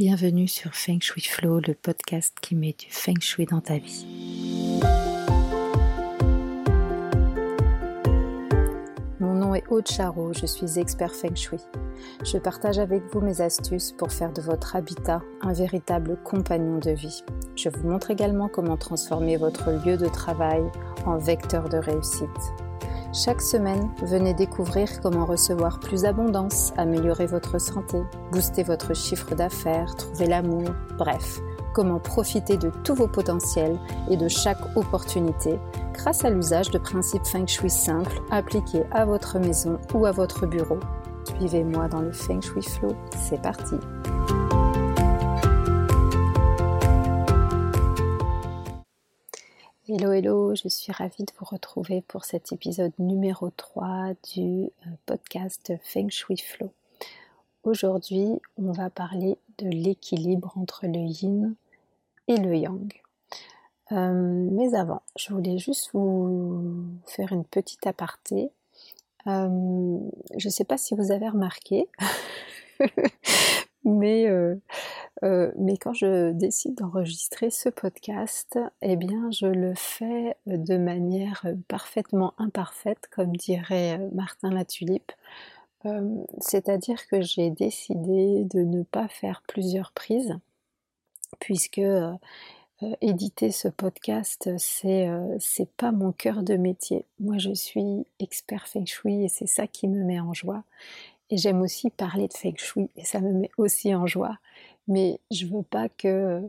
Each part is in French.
Bienvenue sur Feng Shui Flow, le podcast qui met du Feng Shui dans ta vie. Mon nom est Aude je suis expert Feng Shui. Je partage avec vous mes astuces pour faire de votre habitat un véritable compagnon de vie. Je vous montre également comment transformer votre lieu de travail en vecteur de réussite. Chaque semaine, venez découvrir comment recevoir plus d'abondance, améliorer votre santé, booster votre chiffre d'affaires, trouver l'amour, bref, comment profiter de tous vos potentiels et de chaque opportunité grâce à l'usage de principes feng shui simples appliqués à votre maison ou à votre bureau. Suivez-moi dans le feng shui flow, c'est parti. Hello hello, je suis ravie de vous retrouver pour cet épisode numéro 3 du euh, podcast Feng Shui Flow. Aujourd'hui, on va parler de l'équilibre entre le yin et le yang. Euh, mais avant, je voulais juste vous faire une petite aparté. Euh, je ne sais pas si vous avez remarqué, mais mais quand je décide d'enregistrer ce podcast, eh bien, je le fais de manière parfaitement imparfaite, comme dirait euh, Martin Latulipe. Euh, c'est-à-dire que j'ai décidé de ne pas faire plusieurs prises, puisque éditer ce podcast, c'est c'est pas mon cœur de métier. Moi, je suis expert feng shui et c'est ça qui me met en joie. Et j'aime aussi parler de feng shui et ça me met aussi en joie mais je veux pas que euh,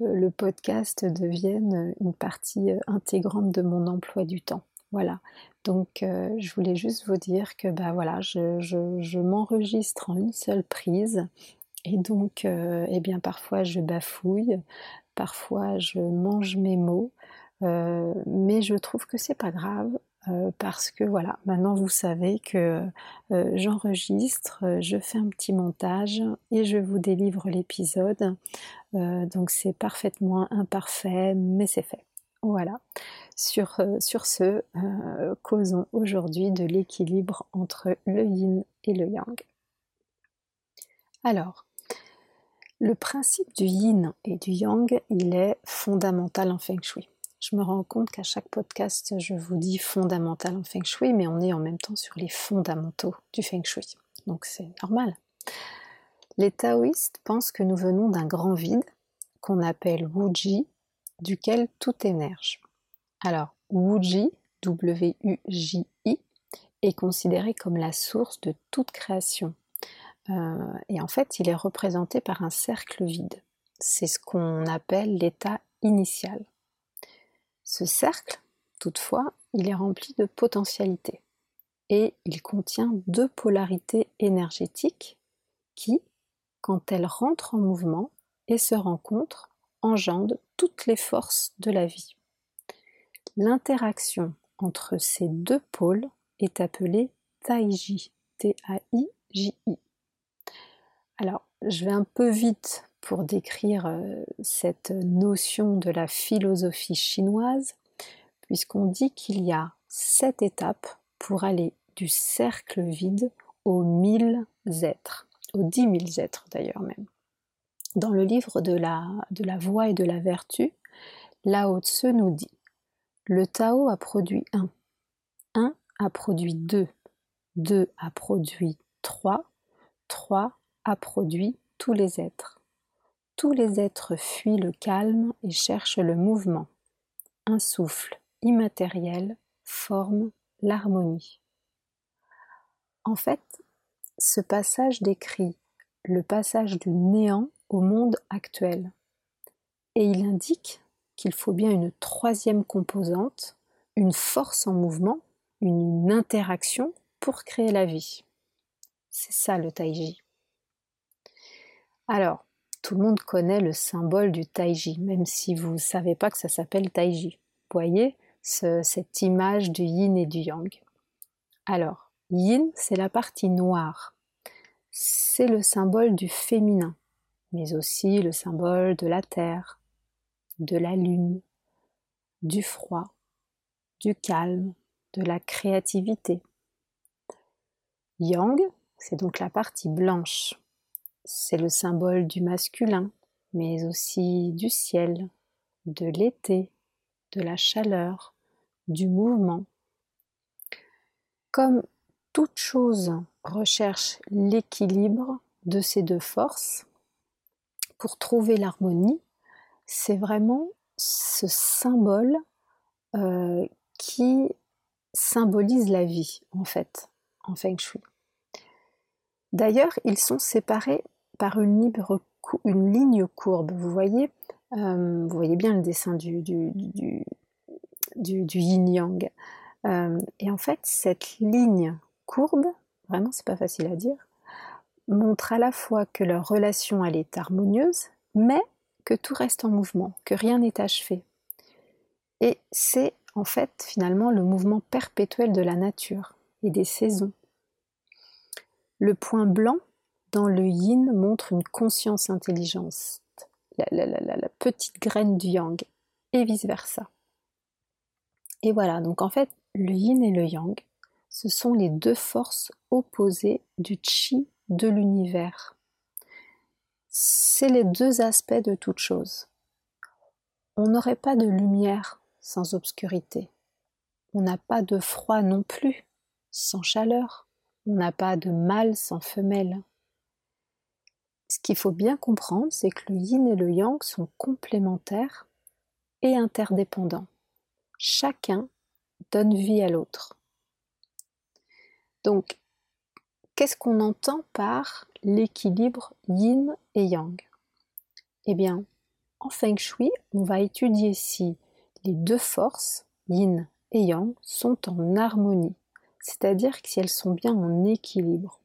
le podcast devienne une partie euh, intégrante de mon emploi du temps. Voilà. Donc, euh, je voulais juste vous dire que bah voilà, je, m'enregistre en une seule prise. Et donc, eh bien, parfois je bafouille, parfois je mange mes mots, mais je trouve que c'est pas grave. Euh, parce que voilà, maintenant vous savez que euh, j'enregistre, euh, je fais un petit montage et je vous délivre l'épisode. donc c'est parfaitement imparfait, mais c'est fait. Voilà. Sur, sur ce, causons aujourd'hui de l'équilibre entre le yin et le yang. Alors, le principe du yin et du yang, il est fondamental en feng shui. Je me rends compte qu'à chaque podcast, je vous dis fondamental en feng shui, mais on est en même temps sur les fondamentaux du feng shui. Donc c'est normal. Les taoïstes pensent que nous venons d'un grand vide qu'on appelle Wuji, duquel tout émerge. Alors, Wuji, W-U-J-I, est considéré comme la source de toute création. Euh, et en fait, il est représenté par un cercle vide. C'est ce qu'on appelle l'état initial. Ce cercle, toutefois, il est rempli de potentialités et il contient deux polarités énergétiques qui, quand elles rentrent en mouvement et se rencontrent, engendrent toutes les forces de la vie. L'interaction entre ces deux pôles est appelée Taiji, T-A-I-J-I. Alors, je vais un peu vite pour décrire euh, cette notion de la philosophie chinoise, puisqu'on dit qu'il y a sept étapes pour aller du cercle vide aux mille êtres, aux dix mille êtres d'ailleurs même. Dans le livre de la, de la voie et de la vertu, Lao Tse nous dit Le Tao a produit un, un a produit deux, deux a produit trois, trois a produit tous les êtres tous les êtres fuient le calme et cherchent le mouvement. Un souffle immatériel forme l'harmonie. En fait, ce passage décrit le passage du néant au monde actuel. Et il indique qu'il faut bien une troisième composante, une force en mouvement, une interaction pour créer la vie. C'est ça le taiji. Alors, tout le monde connaît le symbole du taiji, même si vous ne savez pas que ça s'appelle taiji. Voyez cette image du yin et du yang. Alors, yin, c'est la partie noire. C'est le symbole du féminin, mais aussi le symbole de la terre, de la lune, du froid, du calme, de la créativité. Yang, c'est donc la partie blanche, c'est le symbole du masculin, mais aussi du ciel, de l'été, de la chaleur, du mouvement. Comme toute chose recherche l'équilibre de ces deux forces, pour trouver l'harmonie, c'est vraiment ce symbole euh, qui symbolise la vie, en fait, en Feng Shui. D'ailleurs, ils sont séparés par une, ligne courbe. Vous voyez, euh, vous voyez bien le dessin du, du, yin-yang. Euh, et en fait, cette ligne courbe, vraiment, c'est pas facile à dire, montre à la fois que leur relation elle est harmonieuse, mais que tout reste en mouvement, que rien n'est achevé. Et c'est en fait finalement le mouvement perpétuel de la nature et des saisons. Le point blanc dans le yin montre une conscience intelligence, la, la petite graine du yang, et vice-versa. Et voilà, donc en fait, le yin et le yang, ce sont les deux forces opposées du chi de l'univers. C'est les deux aspects de toute chose. On n'aurait pas de lumière sans obscurité. On n'a pas de froid non plus sans chaleur. On n'a pas de mâle sans femelle. Ce qu'il faut bien comprendre, c'est que le yin et le yang sont complémentaires et interdépendants. Chacun donne vie à l'autre. Donc, qu'est-ce qu'on entend par l'équilibre yin et yang? Eh bien, en feng shui, on va étudier si les deux forces, yin et yang, sont en harmonie, c'est-à-dire si elles sont bien en équilibre.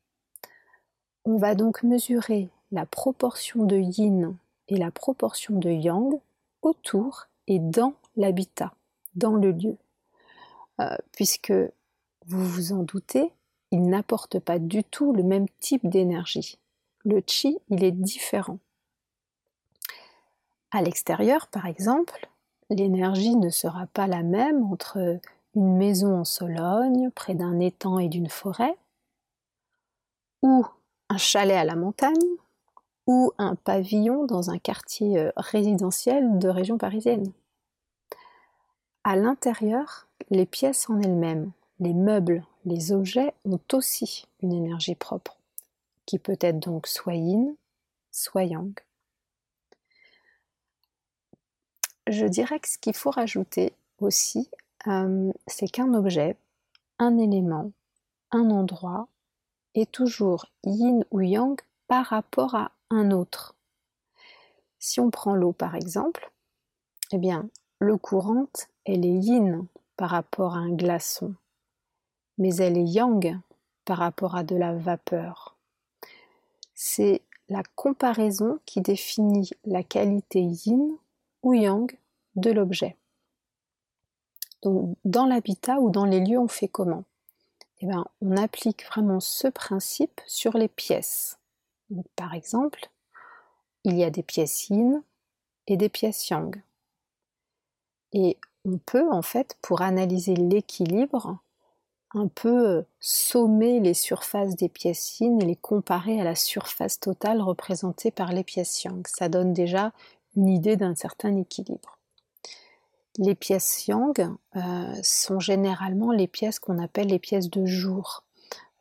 On va donc mesurer la proportion de yin et la proportion de yang autour et dans l'habitat, dans le lieu. Euh, puisque vous vous en doutez, il n'apporte pas du tout le même type d'énergie. Le chi, il est différent. À l'extérieur, par exemple, l'énergie ne sera pas la même entre une maison en Sologne, près d'un étang et d'une forêt, ou un chalet à la montagne, ou un pavillon dans un quartier euh, résidentiel de région parisienne. À l'intérieur, les pièces en elles-mêmes, les meubles, les objets ont aussi une énergie propre, qui peut être donc soit yin, soit yang. Je dirais que ce qu'il faut rajouter aussi, euh, c'est qu'un objet, un élément, un endroit est toujours yin ou yang par rapport à un autre. Si on prend l'eau par exemple, eh bien, l'eau courante, elle est yin par rapport à un glaçon mais elle est yang par rapport à de la vapeur. C'est la comparaison qui définit la qualité yin ou yang de l'objet. Donc dans l'habitat ou dans les lieux, on fait comment? Eh bien, On applique vraiment ce principe sur les pièces. Par exemple, il y a des pièces yin et des pièces yang. Et on peut en fait, pour analyser l'équilibre, un peu euh, sommer les surfaces des pièces yin et les comparer à la surface totale représentée par les pièces yang. Ça donne déjà une idée d'un certain équilibre. Les pièces yang euh, sont généralement les pièces qu'on appelle les pièces de jour,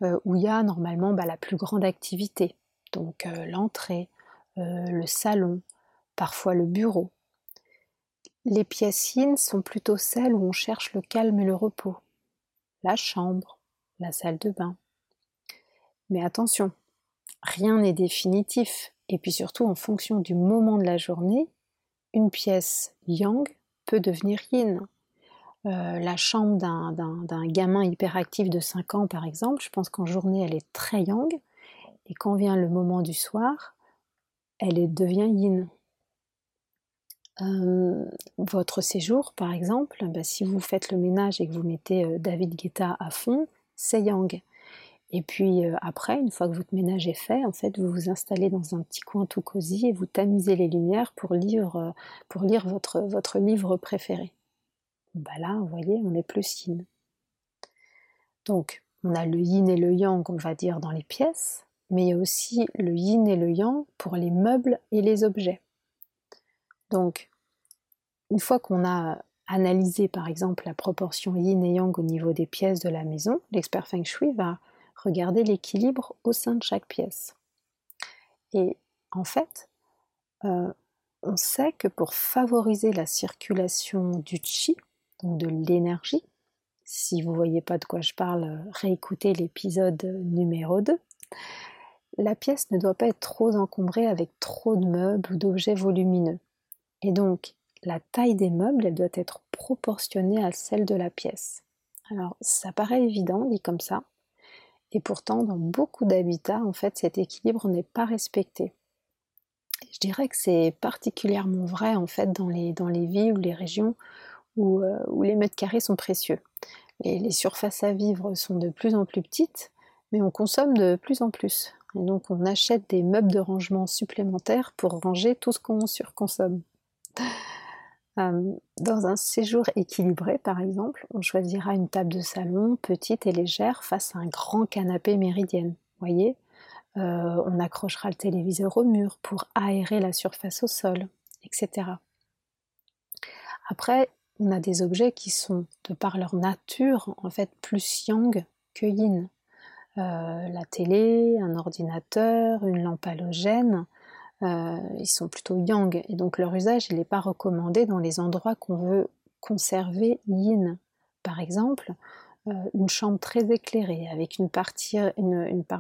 euh, où il y a normalement bah, la plus grande activité, donc l'entrée, le salon, parfois le bureau. Les pièces yin sont plutôt celles où on cherche le calme et le repos la chambre, la salle de bain. Mais attention, rien n'est définitif, et puis surtout en fonction du moment de la journée, une pièce yang peut devenir yin. Euh, la chambre d'un gamin hyperactif de 5 ans, par exemple, je pense qu'en journée, elle est très yang, et quand vient le moment du soir, elle devient yin. Euh, votre séjour, par exemple, bah, si vous faites le ménage et que vous mettez euh, David Guetta à fond, c'est yang. Et puis euh, après, une fois que votre ménage est fait, en fait, vous vous installez dans un petit coin tout cosy et vous tamisez les lumières pour lire, votre livre préféré. Bah là, vous voyez, on est plus yin. Donc, on a le yin et le yang, on va dire, dans les pièces, mais il y a aussi le yin et le yang pour les meubles et les objets. Donc, une fois qu'on a analysé par exemple la proportion yin et yang au niveau des pièces de la maison, l'expert feng shui va regarder l'équilibre au sein de chaque pièce. Et en fait, euh, on sait que pour favoriser la circulation du chi, donc de l'énergie, si vous ne voyez pas de quoi je parle, réécoutez l'épisode numéro 2. La pièce ne doit pas être trop encombrée avec trop de meubles ou d'objets volumineux. Et donc, la taille des meubles, elle doit être proportionnée à celle de la pièce. Alors, ça paraît évident, dit comme ça. Et pourtant, dans beaucoup d'habitats, en fait, cet équilibre n'est pas respecté. Je dirais que c'est particulièrement vrai, en fait, dans les, dans les villes ou les régions euh, où, les mètres carrés sont précieux. Les, surfaces à vivre sont de plus en plus petites, mais on consomme de plus en plus. Et donc on achète des meubles de rangement supplémentaires pour ranger tout ce qu'on surconsomme. Euh, dans un séjour équilibré, par exemple, on choisira une table de salon petite et légère face à un grand canapé méridien. Voyez, euh, on accrochera le téléviseur au mur pour aérer la surface au sol, etc. Après, on a des objets qui sont, de par leur nature, en fait plus yang que yin. Euh, la télé, un ordinateur, une lampe halogène, euh, ils sont plutôt yang et donc leur usage n'est pas recommandé dans les endroits qu'on veut conserver yin. Par exemple, euh, une chambre très éclairée avec une, partie, une,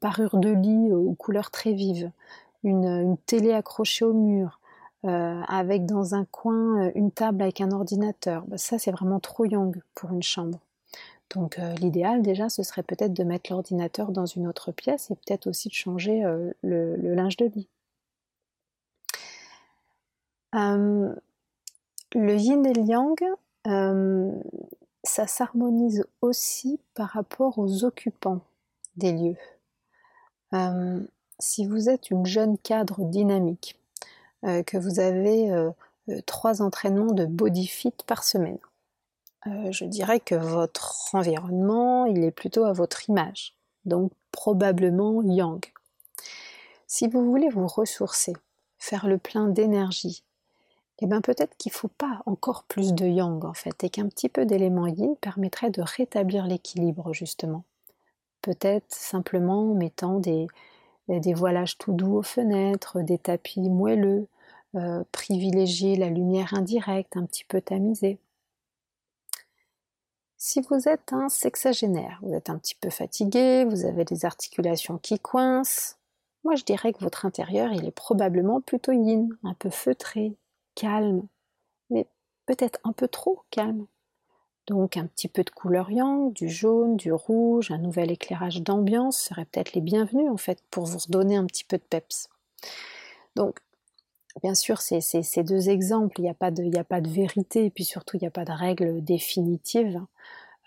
parure de lit aux couleurs très vives, une télé accrochée au mur, avec dans un coin une table avec un ordinateur. Bah, ça, c'est vraiment trop young pour une chambre. Donc euh, l'idéal déjà, ce serait peut-être de mettre l'ordinateur dans une autre pièce et peut-être aussi de changer le, linge de lit. le yin et le yang, ça s'harmonise aussi par rapport aux occupants des lieux. si vous êtes une jeune cadre dynamique, euh, que vous avez euh, euh, trois entraînements de body fit par semaine. Je dirais que votre environnement, il est plutôt à votre image, donc probablement yang. Si vous voulez vous ressourcer, faire le plein d'énergie, eh bien peut-être qu'il ne faut pas encore plus de yang en fait, et qu'un petit peu d'éléments yin permettrait de rétablir l'équilibre justement. Peut-être simplement en mettant des, des voilages tout doux aux fenêtres, des tapis moelleux, euh, privilégier la lumière indirecte, un petit peu tamisée. Si vous êtes un sexagénaire, vous êtes un petit peu fatigué, vous avez des articulations qui coincent, moi je dirais que votre intérieur il est probablement plutôt yin, un peu feutré, calme, mais peut-être un peu trop calme. Donc un petit peu de couleur yang, du jaune, du rouge, un nouvel éclairage d'ambiance serait peut-être les bienvenus en fait pour vous redonner un petit peu de peps. Bien sûr c'est ces deux exemples, il n'y a, pas de, vérité puis surtout il n'y a pas de règle définitive.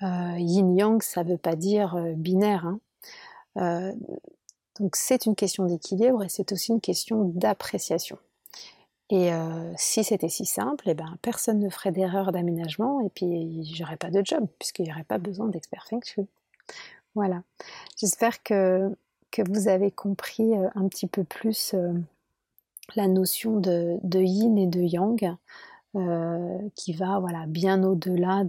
Euh, yin-yang ça ne veut pas dire euh, binaire. Hein. Euh, donc c'est une question d'équilibre et c'est aussi une question d'appréciation. Et si c'était si simple, eh ben, personne ne ferait d'erreur d'aménagement et puis j'aurais pas de job puisqu'il n'y aurait pas besoin d'expert feng. Voilà. J'espère que, vous avez compris un petit peu plus la notion de, yin et de yang qui va voilà, bien au-delà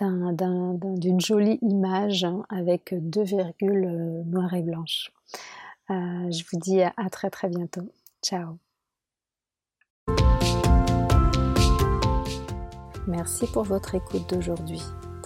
d'une jolie image avec deux virgules noires et blanches. je vous dis à très très bientôt. Ciao Merci pour votre écoute d'aujourd'hui.